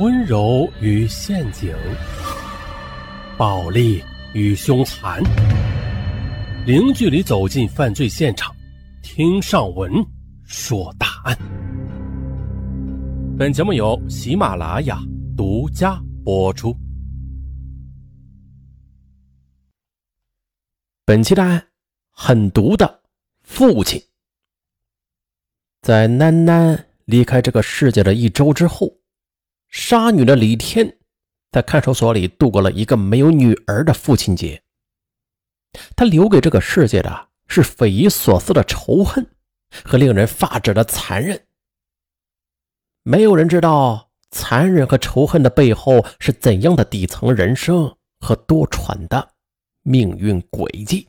温柔与陷阱，暴力与凶残，零距离走进犯罪现场，听上文说大案。本节目由喜马拉雅独家播出。本期的案狠毒的父亲，在囡囡离开这个世界的一周之后。杀女的李天，在看守所里度过了一个没有女儿的父亲节。他留给这个世界的是匪夷所思的仇恨和令人发指的残忍。没有人知道残忍和仇恨的背后是怎样的底层人生和多舛的命运轨迹。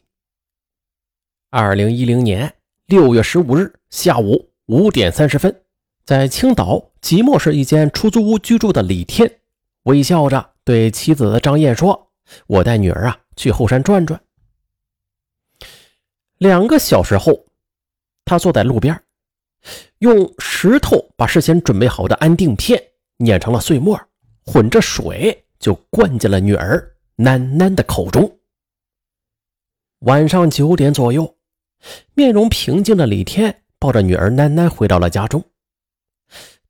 二零一零年六月十五日下午五点三十分。在青岛即墨市一间出租屋居住的李天，微笑着对妻子张燕说：“我带女儿啊去后山转转。”两个小时后，他坐在路边，用石头把事先准备好的安定片碾成了碎末，混着水就灌进了女儿囡囡的口中。晚上九点左右，面容平静的李天抱着女儿囡囡回到了家中。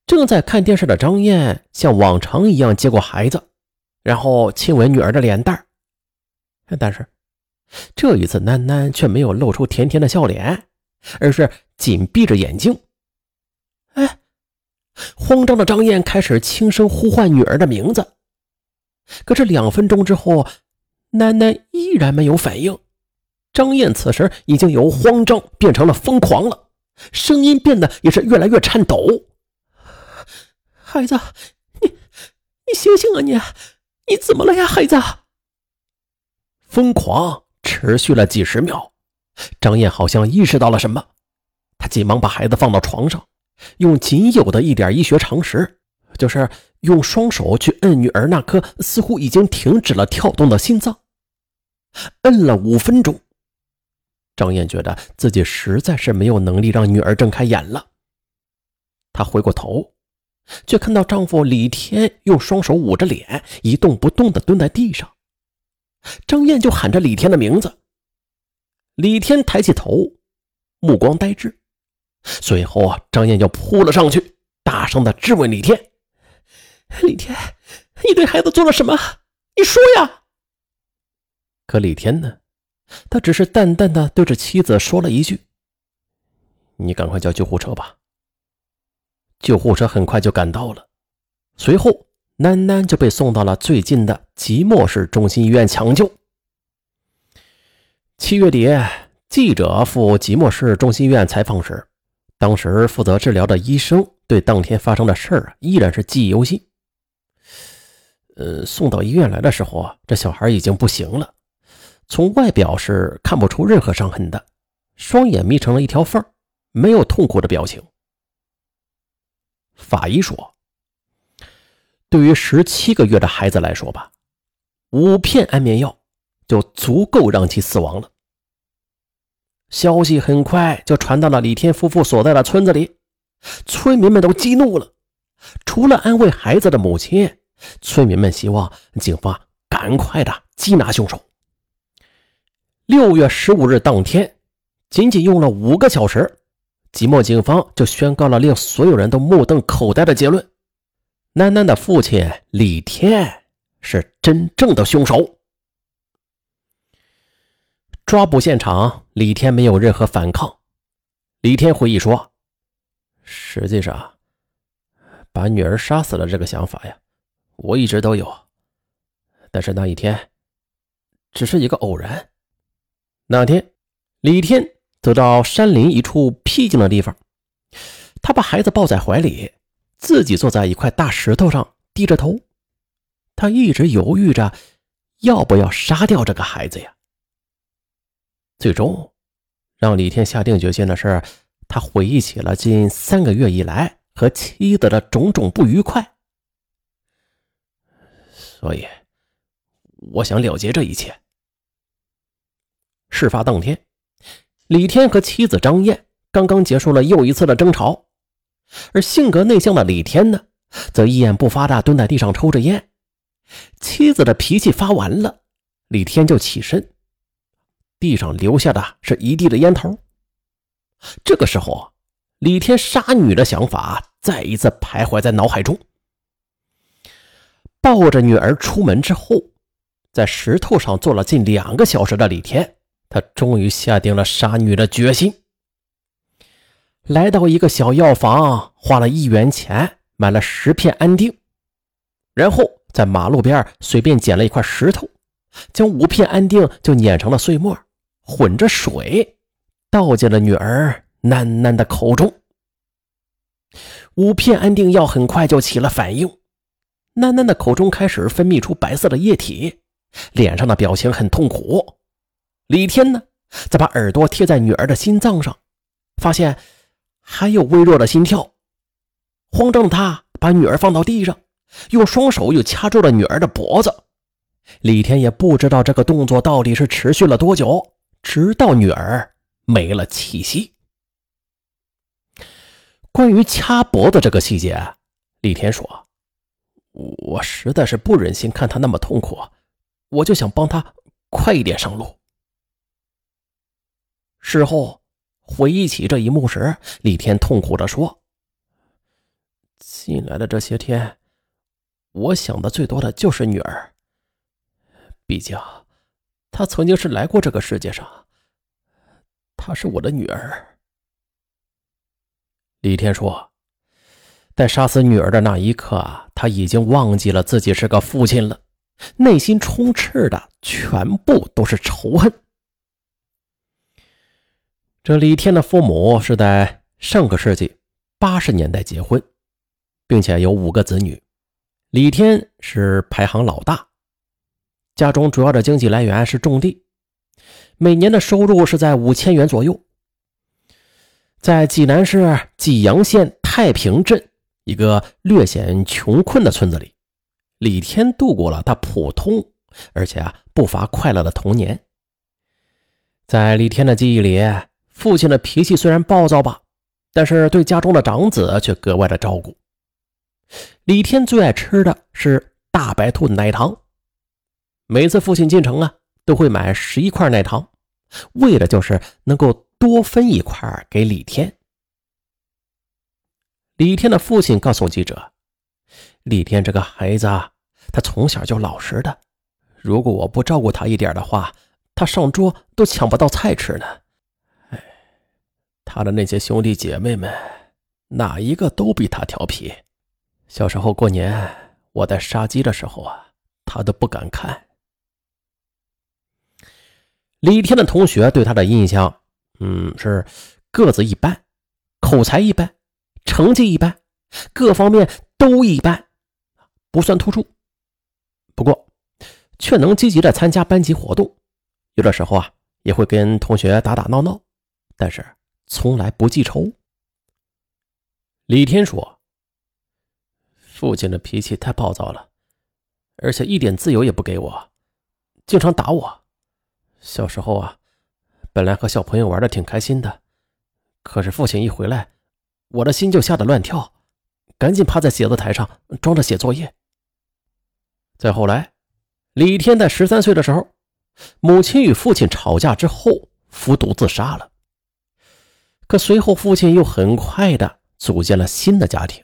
正在看电视的张燕像往常一样接过孩子，然后亲吻女儿的脸蛋但是这一次，囡囡却没有露出甜甜的笑脸，而是紧闭着眼睛。哎，慌张的张燕开始轻声呼唤女儿的名字，可是两分钟之后，囡囡依然没有反应。张燕此时已经由慌张变成了疯狂了，声音变得也是越来越颤抖。孩子，你你醒醒啊！你你怎么了呀，孩子？疯狂持续了几十秒，张燕好像意识到了什么，她急忙把孩子放到床上，用仅有的一点医学常识，就是用双手去摁女儿那颗似乎已经停止了跳动的心脏，摁了五分钟。张燕觉得自己实在是没有能力让女儿睁开眼了，她回过头。却看到丈夫李天用双手捂着脸，一动不动地蹲在地上。张燕就喊着李天的名字。李天抬起头，目光呆滞。随后啊，张燕就扑了上去，大声地质问李天：“李天，你对孩子做了什么？你说呀！”可李天呢？他只是淡淡的对着妻子说了一句：“你赶快叫救护车吧。”救护车很快就赶到了，随后囡囡就被送到了最近的即墨市中心医院抢救。七月底，记者赴即墨市中心医院采访时，当时负责治疗的医生对当天发生的事儿依然是记忆犹新。呃，送到医院来的时候啊，这小孩已经不行了，从外表是看不出任何伤痕的，双眼眯成了一条缝，没有痛苦的表情。法医说：“对于十七个月的孩子来说吧，五片安眠药就足够让其死亡了。”消息很快就传到了李天夫妇所在的村子里，村民们都激怒了。除了安慰孩子的母亲，村民们希望警方赶快的缉拿凶手。六月十五日当天，仅仅用了五个小时。即墨警方就宣告了令所有人都目瞪口呆的结论：囡囡的父亲李天是真正的凶手。抓捕现场，李天没有任何反抗。李天回忆说：“实际上，把女儿杀死了这个想法呀，我一直都有。但是那一天，只是一个偶然。那天，李天。”走到山林一处僻静的地方，他把孩子抱在怀里，自己坐在一块大石头上，低着头。他一直犹豫着要不要杀掉这个孩子呀。最终，让李天下定决心的是，他回忆起了近三个月以来和妻子的种种不愉快。所以，我想了结这一切。事发当天。李天和妻子张燕刚刚结束了又一次的争吵，而性格内向的李天呢，则一言不发的蹲在地上抽着烟。妻子的脾气发完了，李天就起身，地上留下的是一地的烟头。这个时候，李天杀女的想法再一次徘徊在脑海中。抱着女儿出门之后，在石头上坐了近两个小时的李天，他终于下定了杀女的决心。来到一个小药房，花了一元钱买了十片安定，然后在马路边随便捡了一块石头，将五片安定就碾成了碎末，混着水倒进了女儿囡囡的口中。五片安定药很快就起了反应，囡囡的口中开始分泌出白色的液体，脸上的表情很痛苦。李天呢，则把耳朵贴在女儿的心脏上，发现。还有微弱的心跳，慌张的他把女儿放到地上，用双手又掐住了女儿的脖子。李天也不知道这个动作到底是持续了多久，直到女儿没了气息。关于掐脖子这个细节，李天说：“我实在是不忍心看他那么痛苦，我就想帮他快一点上路。”事后。回忆起这一幕时，李天痛苦地说：“进来的这些天，我想的最多的就是女儿。毕竟，她曾经是来过这个世界上，她是我的女儿。”李天说：“在杀死女儿的那一刻，他已经忘记了自己是个父亲了，内心充斥的全部都是仇恨。”这李天的父母是在上个世纪八十年代结婚，并且有五个子女。李天是排行老大，家中主要的经济来源是种地，每年的收入是在五千元左右。在济南市济阳县太平镇一个略显穷困的村子里，李天度过了他普通而且啊不乏快乐的童年。在李天的记忆里。父亲的脾气虽然暴躁吧，但是对家中的长子却格外的照顾。李天最爱吃的是大白兔奶糖，每次父亲进城啊，都会买十一块奶糖，为的就是能够多分一块给李天。李天的父亲告诉记者：“李天这个孩子，他从小就老实的，如果我不照顾他一点的话，他上桌都抢不到菜吃呢。”他的那些兄弟姐妹们，哪一个都比他调皮。小时候过年，我在杀鸡的时候啊，他都不敢看。李天的同学对他的印象，嗯，是个子一般，口才一般，成绩一般，各方面都一般，不算突出。不过，却能积极的参加班级活动，有的时候啊，也会跟同学打打闹闹，但是。从来不记仇。李天说：“父亲的脾气太暴躁了，而且一点自由也不给我，经常打我。小时候啊，本来和小朋友玩的挺开心的，可是父亲一回来，我的心就吓得乱跳，赶紧趴在写字台上装着写作业。再后来，李天在十三岁的时候，母亲与父亲吵架之后服毒自杀了。”可随后，父亲又很快的组建了新的家庭，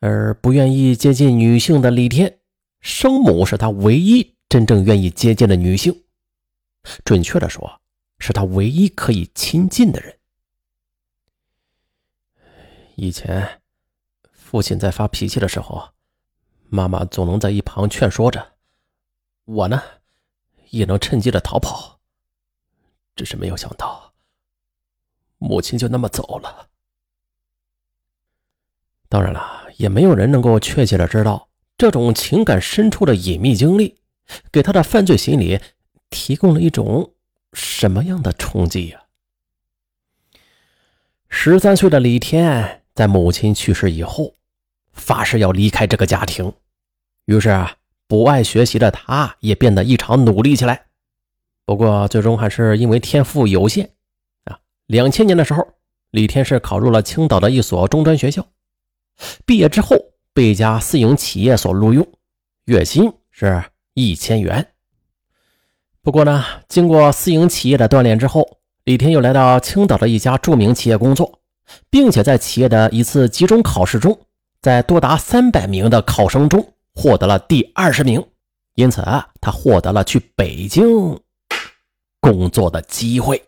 而不愿意接近女性的李天，生母是他唯一真正愿意接近的女性，准确的说，是他唯一可以亲近的人。以前，父亲在发脾气的时候，妈妈总能在一旁劝说着，我呢，也能趁机的逃跑，只是没有想到。母亲就那么走了。当然了，也没有人能够确切的知道这种情感深处的隐秘经历，给他的犯罪心理提供了一种什么样的冲击呀？十三岁的李天在母亲去世以后，发誓要离开这个家庭。于是，不爱学习的他也变得异常努力起来。不过，最终还是因为天赋有限。两千年的时候，李天是考入了青岛的一所中专学校，毕业之后被一家私营企业所录用，月薪是一千元。不过呢，经过私营企业的锻炼之后，李天又来到青岛的一家著名企业工作，并且在企业的一次集中考试中，在多达三百名的考生中获得了第二十名，因此啊，他获得了去北京工作的机会。